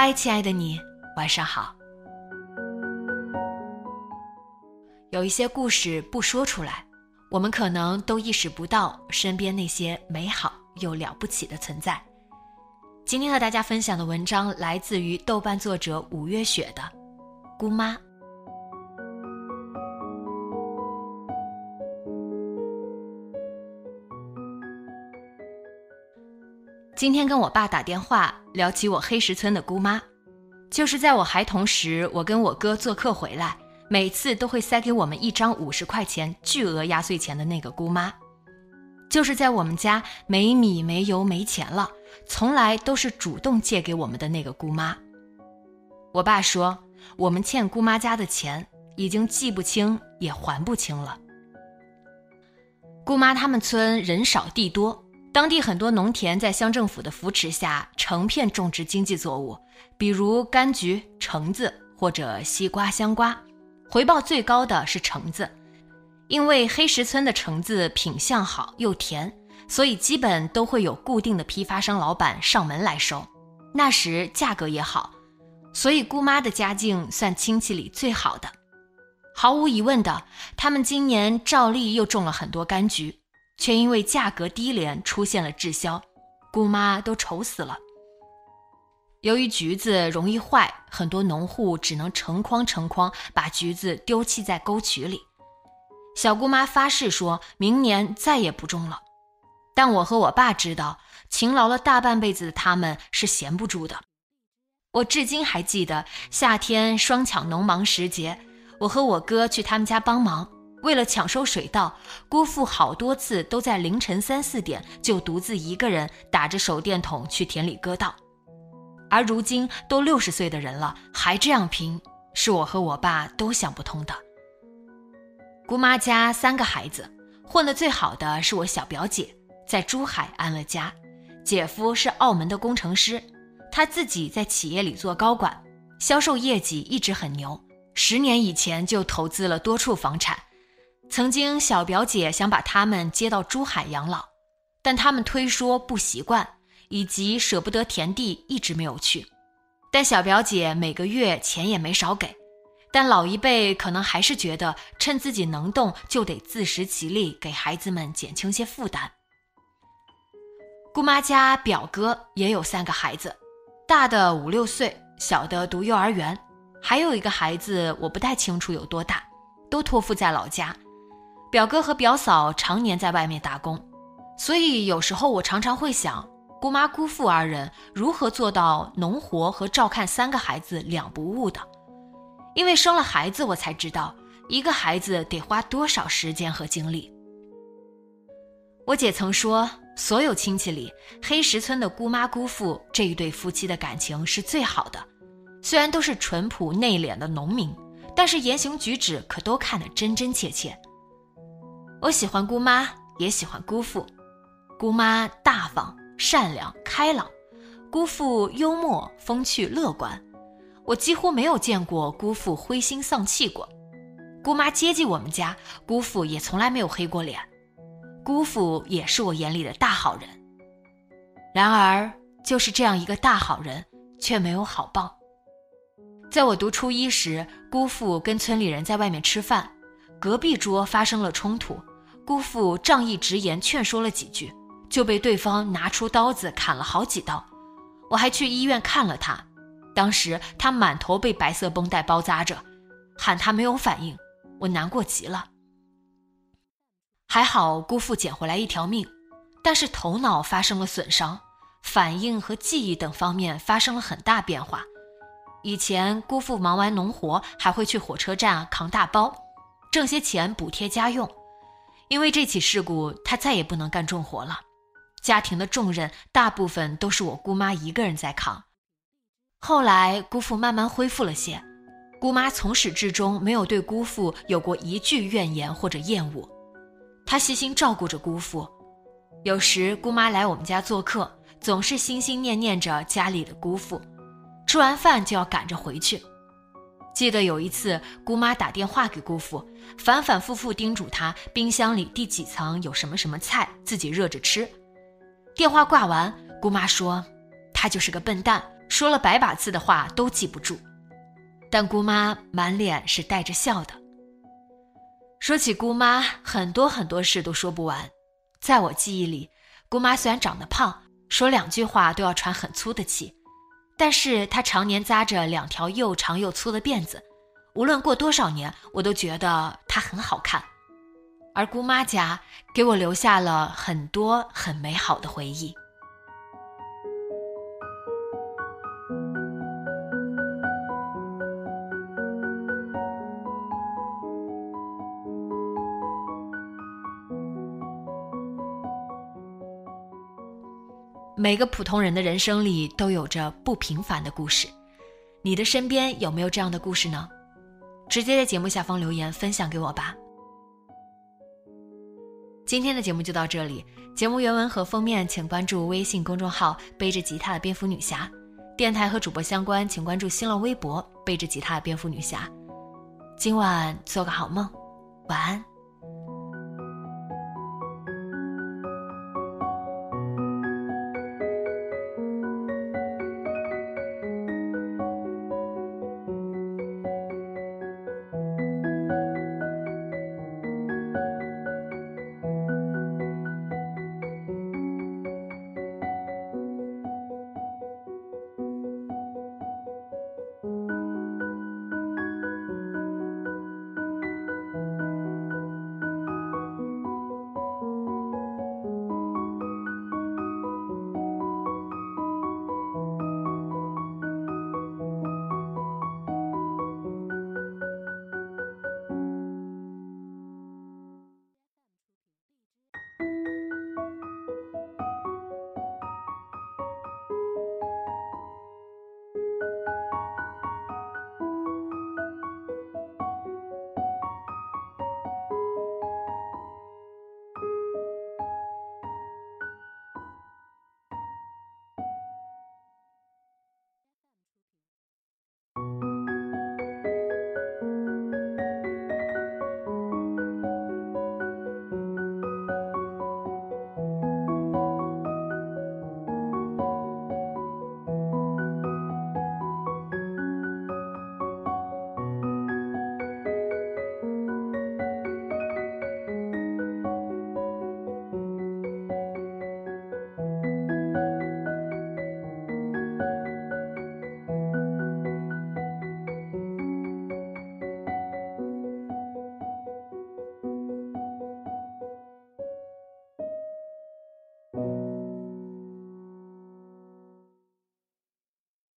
嗨，亲爱的你，晚上好。有一些故事不说出来，我们可能都意识不到身边那些美好又了不起的存在。今天和大家分享的文章来自于豆瓣作者五月雪的《姑妈》。今天跟我爸打电话聊起我黑石村的姑妈，就是在我孩童时，我跟我哥做客回来，每次都会塞给我们一张五十块钱巨额压岁钱的那个姑妈，就是在我们家没米没油没钱了，从来都是主动借给我们的那个姑妈。我爸说，我们欠姑妈家的钱已经记不清也还不清了。姑妈他们村人少地多。当地很多农田在乡政府的扶持下，成片种植经济作物，比如柑橘、橙子或者西瓜、香瓜。回报最高的是橙子，因为黑石村的橙子品相好又甜，所以基本都会有固定的批发商老板上门来收。那时价格也好，所以姑妈的家境算亲戚里最好的。毫无疑问的，他们今年照例又种了很多柑橘。却因为价格低廉出现了滞销，姑妈都愁死了。由于橘子容易坏，很多农户只能成筐成筐把橘子丢弃在沟渠里。小姑妈发誓说明年再也不种了。但我和我爸知道，勤劳了大半辈子的他们是闲不住的。我至今还记得夏天双抢农忙时节，我和我哥去他们家帮忙。为了抢收水稻，姑父好多次都在凌晨三四点就独自一个人打着手电筒去田里割稻。而如今都六十岁的人了，还这样拼，是我和我爸都想不通的。姑妈家三个孩子，混得最好的是我小表姐，在珠海安了家，姐夫是澳门的工程师，他自己在企业里做高管，销售业绩一直很牛，十年以前就投资了多处房产。曾经，小表姐想把他们接到珠海养老，但他们推说不习惯，以及舍不得田地，一直没有去。但小表姐每个月钱也没少给，但老一辈可能还是觉得趁自己能动，就得自食其力，给孩子们减轻些负担。姑妈家表哥也有三个孩子，大的五六岁，小的读幼儿园，还有一个孩子我不太清楚有多大，都托付在老家。表哥和表嫂常年在外面打工，所以有时候我常常会想，姑妈姑父二人如何做到农活和照看三个孩子两不误的？因为生了孩子，我才知道一个孩子得花多少时间和精力。我姐曾说，所有亲戚里，黑石村的姑妈姑父这一对夫妻的感情是最好的。虽然都是淳朴内敛的农民，但是言行举止可都看得真真切切。我喜欢姑妈，也喜欢姑父。姑妈大方、善良、开朗，姑父幽默、风趣、乐观。我几乎没有见过姑父灰心丧气过。姑妈接济我们家，姑父也从来没有黑过脸。姑父也是我眼里的大好人。然而，就是这样一个大好人，却没有好报。在我读初一时，姑父跟村里人在外面吃饭，隔壁桌发生了冲突。姑父仗义直言，劝说了几句，就被对方拿出刀子砍了好几刀。我还去医院看了他，当时他满头被白色绷带包扎着，喊他没有反应，我难过极了。还好姑父捡回来一条命，但是头脑发生了损伤，反应和记忆等方面发生了很大变化。以前姑父忙完农活还会去火车站扛大包，挣些钱补贴家用。因为这起事故，他再也不能干重活了，家庭的重任大部分都是我姑妈一个人在扛。后来姑父慢慢恢复了些，姑妈从始至终没有对姑父有过一句怨言或者厌恶，她细心照顾着姑父。有时姑妈来我们家做客，总是心心念念着家里的姑父，吃完饭就要赶着回去。记得有一次，姑妈打电话给姑父，反反复复叮嘱他冰箱里第几层有什么什么菜，自己热着吃。电话挂完，姑妈说：“他就是个笨蛋，说了百把次的话都记不住。”但姑妈满脸是带着笑的。说起姑妈，很多很多事都说不完。在我记忆里，姑妈虽然长得胖，说两句话都要喘很粗的气。但是他常年扎着两条又长又粗的辫子，无论过多少年，我都觉得他很好看。而姑妈家给我留下了很多很美好的回忆。每个普通人的人生里都有着不平凡的故事，你的身边有没有这样的故事呢？直接在节目下方留言分享给我吧。今天的节目就到这里，节目原文和封面请关注微信公众号“背着吉他的蝙蝠女侠”，电台和主播相关请关注新浪微博“背着吉他的蝙蝠女侠”。今晚做个好梦，晚安。